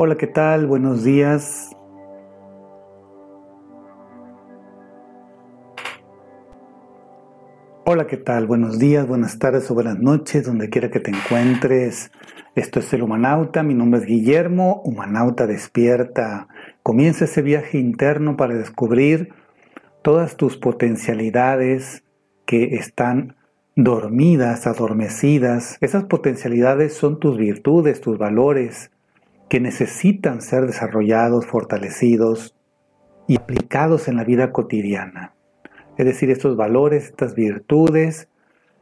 Hola, ¿qué tal? Buenos días. Hola, ¿qué tal? Buenos días, buenas tardes o buenas noches, donde quiera que te encuentres. Esto es el Humanauta, mi nombre es Guillermo, Humanauta despierta. Comienza ese viaje interno para descubrir todas tus potencialidades que están dormidas, adormecidas. Esas potencialidades son tus virtudes, tus valores, que necesitan ser desarrollados, fortalecidos y aplicados en la vida cotidiana. Es decir, estos valores, estas virtudes,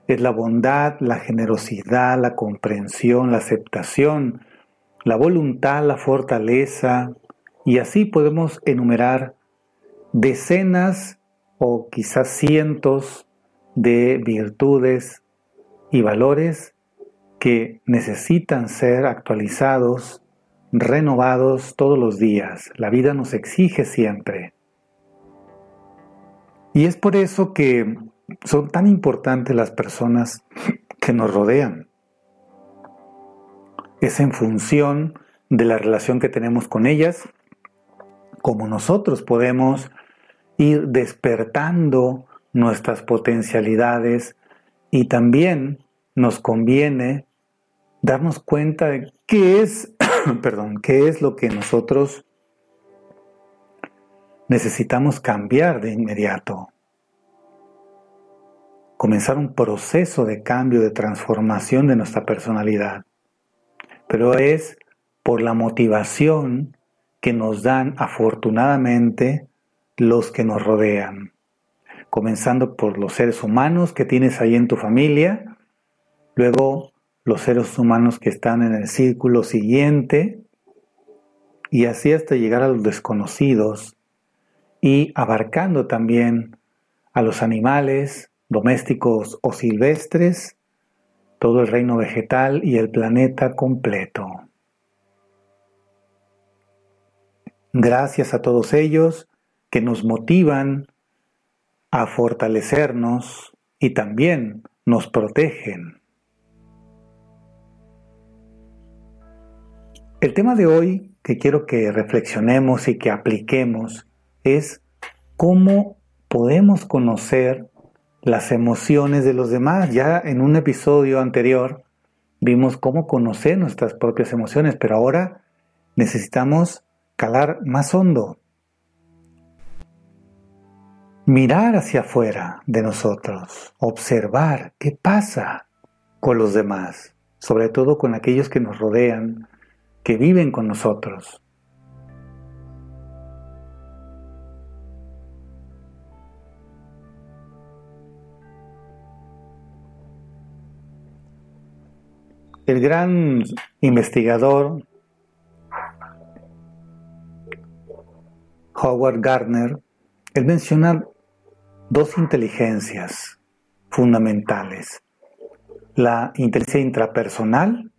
es la bondad, la generosidad, la comprensión, la aceptación, la voluntad, la fortaleza, y así podemos enumerar decenas o quizás cientos de virtudes y valores que necesitan ser actualizados, renovados todos los días. La vida nos exige siempre y es por eso que son tan importantes las personas que nos rodean. Es en función de la relación que tenemos con ellas, como nosotros podemos ir despertando nuestras potencialidades y también nos conviene darnos cuenta de qué es, perdón, qué es lo que nosotros necesitamos cambiar de inmediato. Comenzar un proceso de cambio, de transformación de nuestra personalidad. Pero es por la motivación que nos dan afortunadamente los que nos rodean. Comenzando por los seres humanos que tienes ahí en tu familia, luego los seres humanos que están en el círculo siguiente, y así hasta llegar a los desconocidos y abarcando también a los animales domésticos o silvestres, todo el reino vegetal y el planeta completo. Gracias a todos ellos que nos motivan a fortalecernos y también nos protegen. El tema de hoy que quiero que reflexionemos y que apliquemos es cómo podemos conocer las emociones de los demás. Ya en un episodio anterior vimos cómo conocer nuestras propias emociones, pero ahora necesitamos calar más hondo. Mirar hacia afuera de nosotros, observar qué pasa con los demás, sobre todo con aquellos que nos rodean, que viven con nosotros. El gran investigador Howard Gardner, él menciona dos inteligencias fundamentales, la inteligencia intrapersonal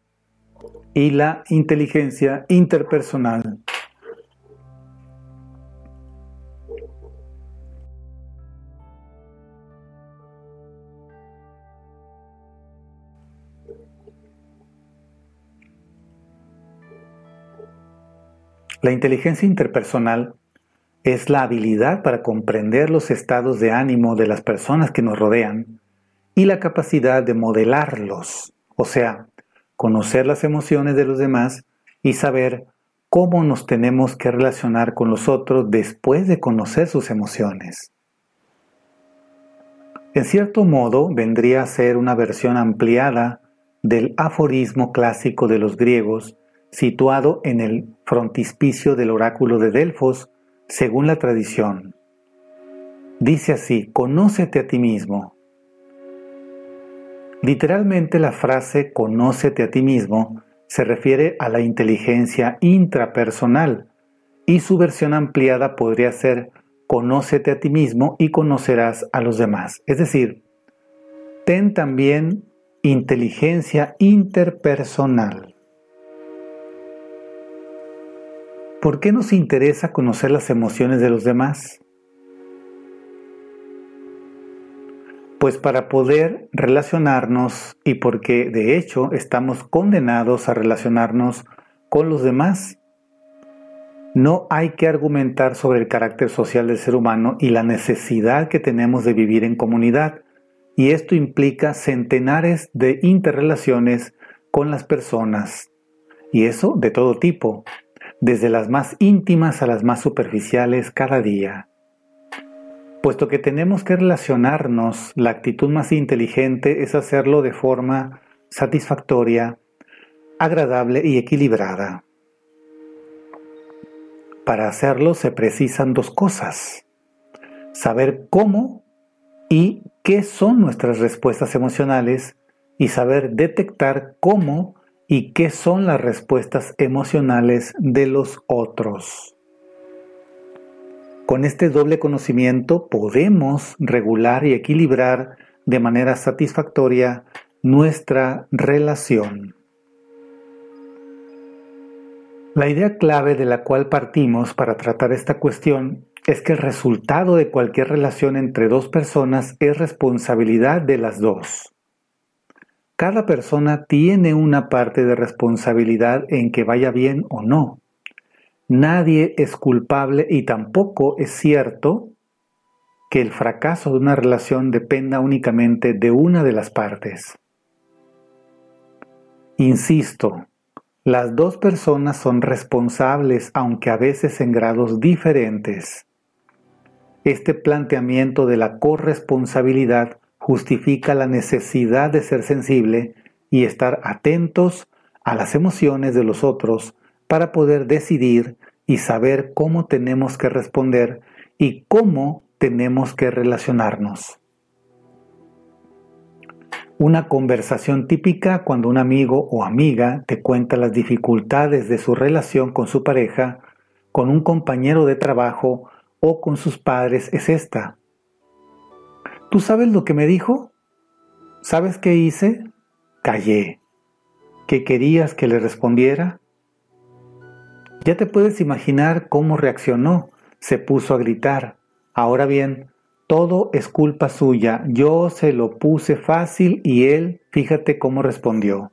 y la inteligencia interpersonal. La inteligencia interpersonal es la habilidad para comprender los estados de ánimo de las personas que nos rodean y la capacidad de modelarlos, o sea, conocer las emociones de los demás y saber cómo nos tenemos que relacionar con los otros después de conocer sus emociones. En cierto modo, vendría a ser una versión ampliada del aforismo clásico de los griegos situado en el frontispicio del oráculo de Delfos, según la tradición. Dice así, conócete a ti mismo. Literalmente la frase conócete a ti mismo se refiere a la inteligencia intrapersonal y su versión ampliada podría ser conócete a ti mismo y conocerás a los demás. Es decir, ten también inteligencia interpersonal. ¿Por qué nos interesa conocer las emociones de los demás? Pues para poder relacionarnos y porque de hecho estamos condenados a relacionarnos con los demás No hay que argumentar sobre el carácter social del ser humano y la necesidad que tenemos de vivir en comunidad, y esto implica centenares de interrelaciones con las personas, y eso de todo tipo, desde las más íntimas a las más superficiales cada día. Puesto que tenemos que relacionarnos, la actitud más inteligente es hacerlo de forma satisfactoria, agradable y equilibrada. Para hacerlo se precisan dos cosas. Saber cómo y qué son nuestras respuestas emocionales y saber detectar cómo y qué son las respuestas emocionales de los otros. Con este doble conocimiento podemos regular y equilibrar de manera satisfactoria nuestra relación. La idea clave de la cual partimos para tratar esta cuestión es que el resultado de cualquier relación entre dos personas es responsabilidad de las dos. Cada persona tiene una parte de responsabilidad en que vaya bien o no. Nadie es culpable y tampoco es cierto que el fracaso de una relación dependa únicamente de una de las partes. Insisto, las dos personas son responsables aunque a veces en grados diferentes. Este planteamiento de la corresponsabilidad justifica la necesidad de ser sensible y estar atentos a las emociones de los otros para poder decidir y saber cómo tenemos que responder y cómo tenemos que relacionarnos. Una conversación típica cuando un amigo o amiga te cuenta las dificultades de su relación con su pareja, con un compañero de trabajo o con sus padres es esta. ¿Tú sabes lo que me dijo? ¿Sabes qué hice? Callé. ¿Qué querías que le respondiera? Ya te puedes imaginar cómo reaccionó. Se puso a gritar. Ahora bien, todo es culpa suya. Yo se lo puse fácil y él, fíjate cómo respondió.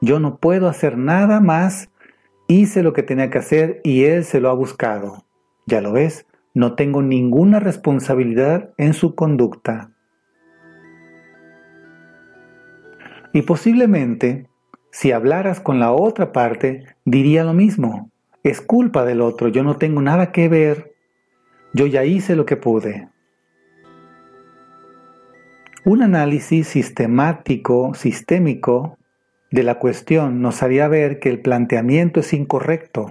Yo no puedo hacer nada más. Hice lo que tenía que hacer y él se lo ha buscado. Ya lo ves, no tengo ninguna responsabilidad en su conducta. Y posiblemente, si hablaras con la otra parte, diría lo mismo. Es culpa del otro, yo no tengo nada que ver, yo ya hice lo que pude. Un análisis sistemático, sistémico de la cuestión nos haría ver que el planteamiento es incorrecto.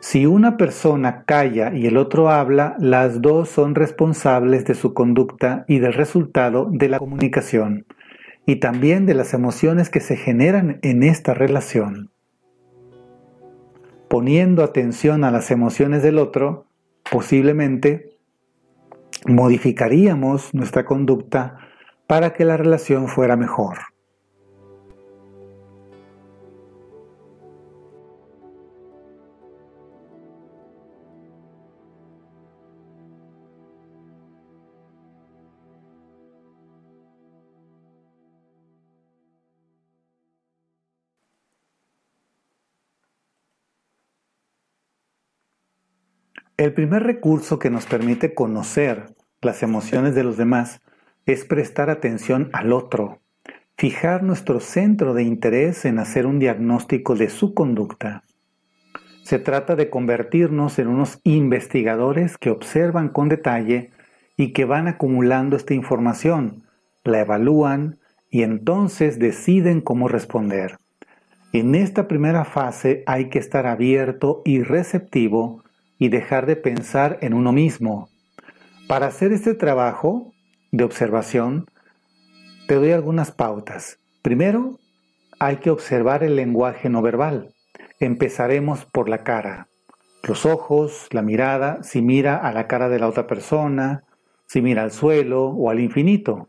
Si una persona calla y el otro habla, las dos son responsables de su conducta y del resultado de la comunicación, y también de las emociones que se generan en esta relación poniendo atención a las emociones del otro, posiblemente modificaríamos nuestra conducta para que la relación fuera mejor. El primer recurso que nos permite conocer las emociones de los demás es prestar atención al otro, fijar nuestro centro de interés en hacer un diagnóstico de su conducta. Se trata de convertirnos en unos investigadores que observan con detalle y que van acumulando esta información, la evalúan y entonces deciden cómo responder. En esta primera fase hay que estar abierto y receptivo y dejar de pensar en uno mismo. Para hacer este trabajo de observación, te doy algunas pautas. Primero, hay que observar el lenguaje no verbal. Empezaremos por la cara, los ojos, la mirada, si mira a la cara de la otra persona, si mira al suelo o al infinito.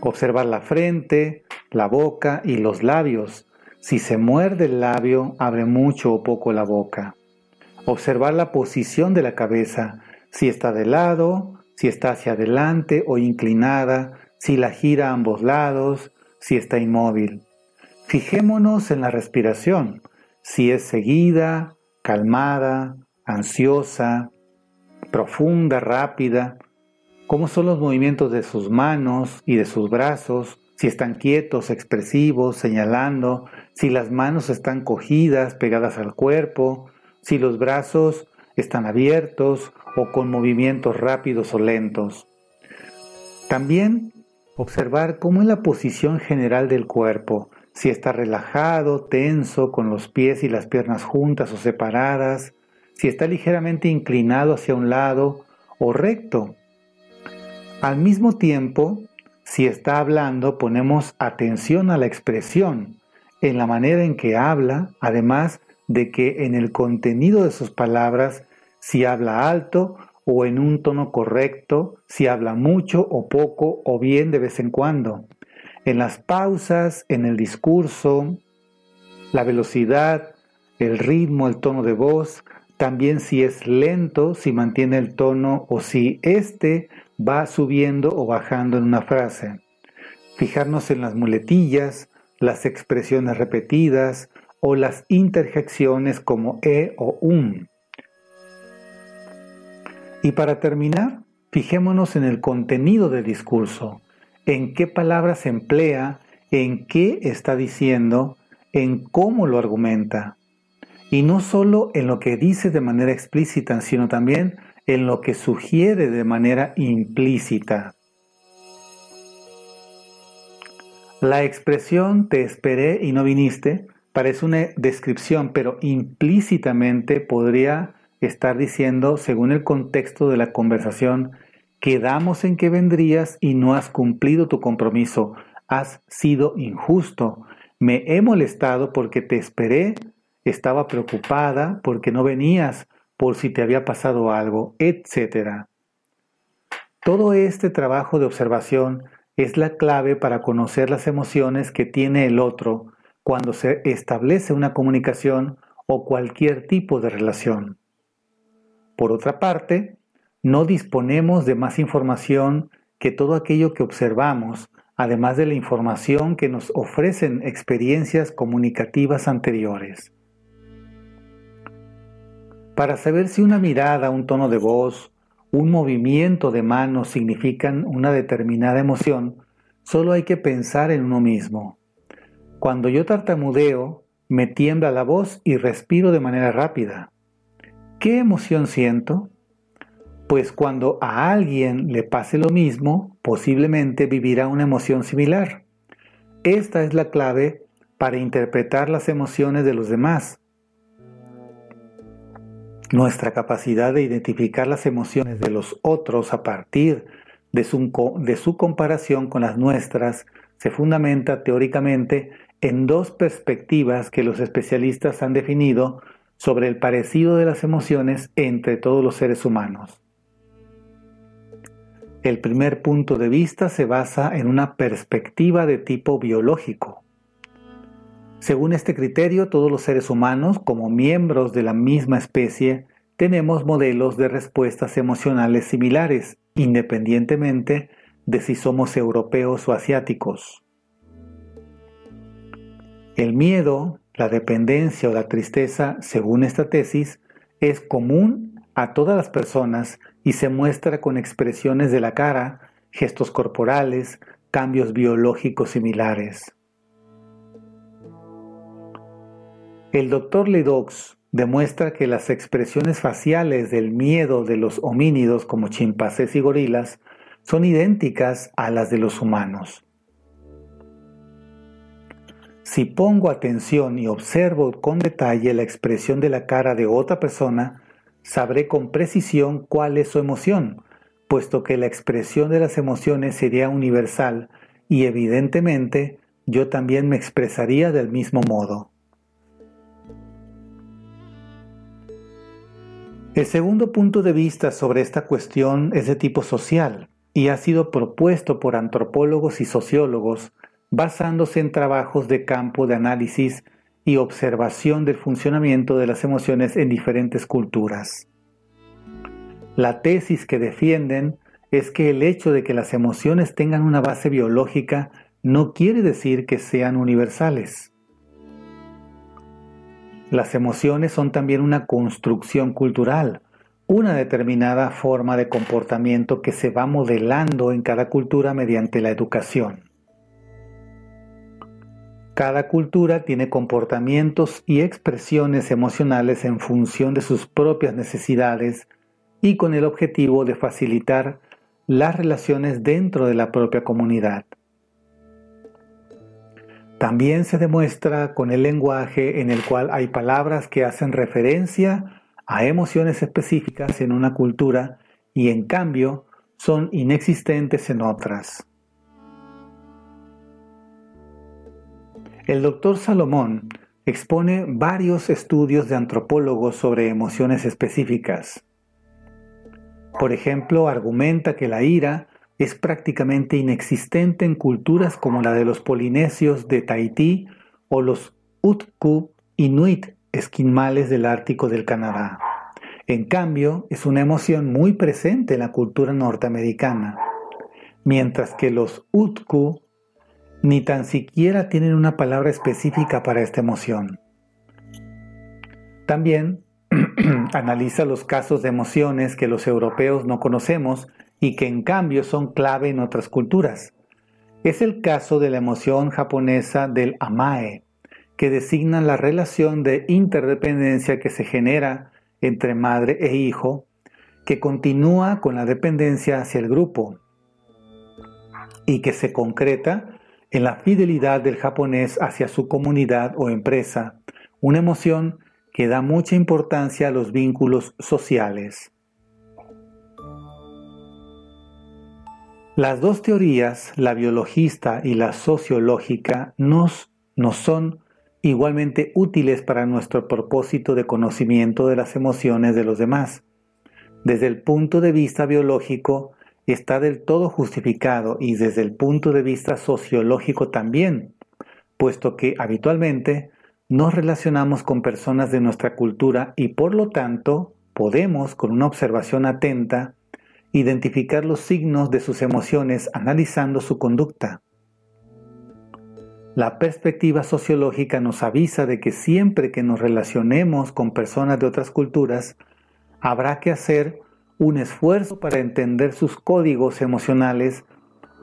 Observar la frente, la boca y los labios. Si se muerde el labio, abre mucho o poco la boca. Observar la posición de la cabeza, si está de lado, si está hacia adelante o inclinada, si la gira a ambos lados, si está inmóvil. Fijémonos en la respiración, si es seguida, calmada, ansiosa, profunda, rápida, cómo son los movimientos de sus manos y de sus brazos, si están quietos, expresivos, señalando, si las manos están cogidas, pegadas al cuerpo, si los brazos están abiertos o con movimientos rápidos o lentos. También observar cómo es la posición general del cuerpo, si está relajado, tenso, con los pies y las piernas juntas o separadas, si está ligeramente inclinado hacia un lado o recto. Al mismo tiempo, si está hablando, ponemos atención a la expresión, en la manera en que habla, además de que en el contenido de sus palabras, si habla alto o en un tono correcto, si habla mucho o poco o bien de vez en cuando en las pausas, en el discurso, la velocidad, el ritmo, el tono de voz, también si es lento, si mantiene el tono o si éste va subiendo o bajando en una frase. Fijarnos en las muletillas, las expresiones repetidas o las interjecciones como e o un. Y para terminar, fijémonos en el contenido del discurso, en qué palabras emplea, en qué está diciendo, en cómo lo argumenta. Y no solo en lo que dice de manera explícita, sino también en lo que sugiere de manera implícita. La expresión te esperé y no viniste parece una descripción, pero implícitamente podría estar diciendo, según el contexto de la conversación, quedamos en que vendrías y no has cumplido tu compromiso, has sido injusto, me he molestado porque te esperé, estaba preocupada porque no venías, por si te había pasado algo, etc. Todo este trabajo de observación es la clave para conocer las emociones que tiene el otro cuando se establece una comunicación o cualquier tipo de relación. Por otra parte, no disponemos de más información que todo aquello que observamos, además de la información que nos ofrecen experiencias comunicativas anteriores. Para saber si una mirada, un tono de voz, un movimiento de manos significan una determinada emoción, solo hay que pensar en uno mismo. Cuando yo tartamudeo, me tiembla la voz y respiro de manera rápida. ¿Qué emoción siento? pues cuando a alguien le pase lo mismo, posiblemente vivirá una emoción similar. Esta es la clave para interpretar las emociones de los demás. Nuestra capacidad de identificar las emociones de los otros a partir de su, comparación con las nuestras se fundamenta teóricamente en dos perspectivas que los especialistas han definido sobre el parecido de las emociones entre todos los seres humanos. El primer punto de vista se basa en una perspectiva de tipo biológico. Según este criterio, todos los seres humanos, como miembros de la misma especie, tenemos modelos de respuestas emocionales similares, independientemente de si somos europeos o asiáticos. El miedo, la dependencia o la tristeza, según esta tesis, es común a todas las personas y se muestra con expresiones de la cara, gestos corporales, cambios biológicos similares. El doctor Ledoux demuestra que las expresiones faciales del miedo de los homínidos como chimpancés y gorilas son idénticas a las de los humanos. Si pongo atención y observo con detalle la expresión de la cara de otra persona, sabré con precisión cuál es su emoción, puesto que la expresión de las emociones sería universal y evidentemente yo también me expresaría del mismo modo. El segundo punto de vista sobre esta cuestión es de tipo social y ha sido propuesto por antropólogos y sociólogos basándose en trabajos de campo de análisis y observación del funcionamiento de las emociones en diferentes culturas. La tesis que defienden es que el hecho de que las emociones tengan una base biológica no quiere decir que sean universales. Las emociones son también una construcción cultural, una determinada forma de comportamiento que se va modelando en cada cultura mediante la educación. Cada cultura tiene comportamientos y expresiones emocionales en función de sus propias necesidades y con el objetivo de facilitar las relaciones dentro de la propia comunidad. También se demuestra con el lenguaje en el cual hay palabras que hacen referencia a emociones específicas en una cultura y en cambio son inexistentes en otras. El doctor Salomón expone varios estudios de antropólogos sobre emociones específicas. Por ejemplo, argumenta que la ira es prácticamente inexistente en culturas como la de los polinesios de Tahití o los Utku Inuit esquimales del Ártico del Canadá. En cambio, es una emoción muy presente en la cultura norteamericana, mientras que los Utku ni tan siquiera tienen una palabra específica para esta emoción. También analiza los casos de emociones que los europeos no conocemos y que en cambio son clave en otras culturas. Es el caso de la emoción japonesa del amae, que designa la relación de interdependencia que se genera entre madre e hijo, que continúa con la dependencia hacia el grupo y que se concreta en la fidelidad del japonés hacia su comunidad o empresa, una emoción que da mucha importancia a los vínculos sociales. Las dos teorías, la biologista y la sociológica, nos, nos son igualmente útiles para nuestro propósito de conocimiento de las emociones de los demás. Desde el punto de vista biológico, está del todo justificado y desde el punto de vista sociológico también, puesto que habitualmente nos relacionamos con personas de nuestra cultura y por lo tanto podemos, con una observación atenta, identificar los signos de sus emociones analizando su conducta. La perspectiva sociológica nos avisa de que siempre que nos relacionemos con personas de otras culturas, habrá que hacer un esfuerzo para entender sus códigos emocionales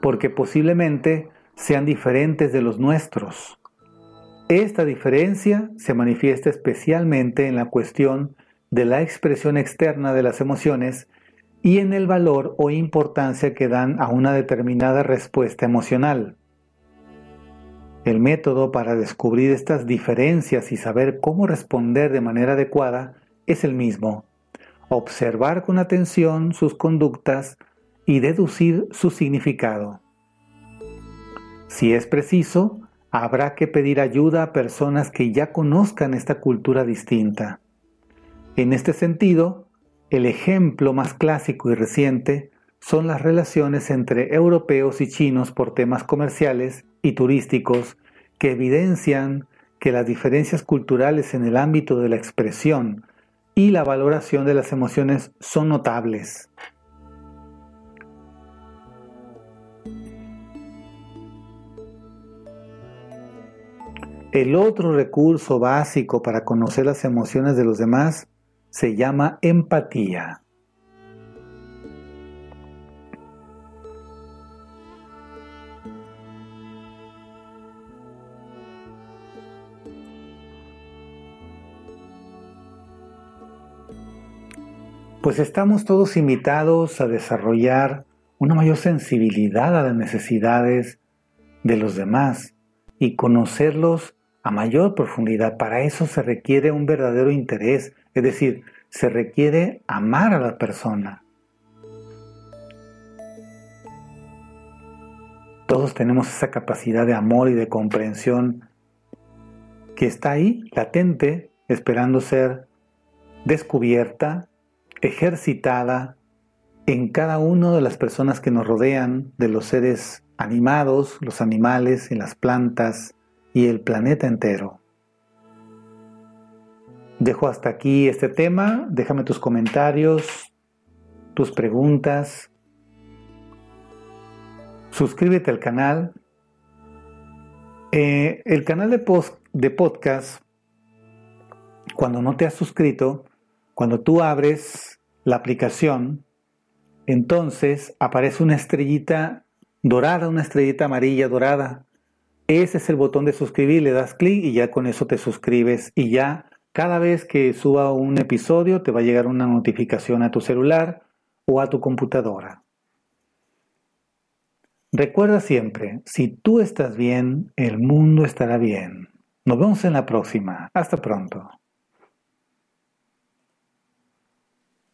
porque posiblemente sean diferentes de los nuestros. Esta diferencia se manifiesta especialmente en la cuestión de la expresión externa de las emociones y en el valor o importancia que dan a una determinada respuesta emocional. El método para descubrir estas diferencias y saber cómo responder de manera adecuada es el mismo. Observar con atención sus conductas y deducir su significado. Si es preciso, habrá que pedir ayuda a personas que ya conozcan esta cultura distinta. En este sentido, el ejemplo más clásico y reciente son las relaciones entre europeos y chinos por temas comerciales y turísticos que evidencian que las diferencias culturales en el ámbito de la expresión y la valoración de las emociones son notables. El otro recurso básico para conocer las emociones de los demás se llama empatía. Pues estamos todos invitados a desarrollar una mayor sensibilidad a las necesidades de los demás y conocerlos a mayor profundidad. Para eso se requiere un verdadero interés, es decir, se requiere amar a la persona. Todos tenemos esa capacidad de amor y de comprensión que está ahí, latente, esperando ser descubierta, ejercitada en cada una de las personas que nos rodean, de los seres animados, los animales y las plantas y el planeta entero. Dejo hasta aquí este tema. Déjame tus comentarios, tus preguntas. Suscríbete al canal. Eh, el canal de, de podcast cuando no te has suscrito, cuando tú abres la aplicación, entonces aparece una estrellita dorada, una estrellita amarilla dorada. Ese es el botón de suscribir, le das clic y ya con eso te suscribes y ya cada vez que suba un episodio te va a llegar una notificación a tu celular o a tu computadora. Recuerda siempre, si tú estás bien, el mundo estará bien. Nos vemos en la próxima. Hasta pronto.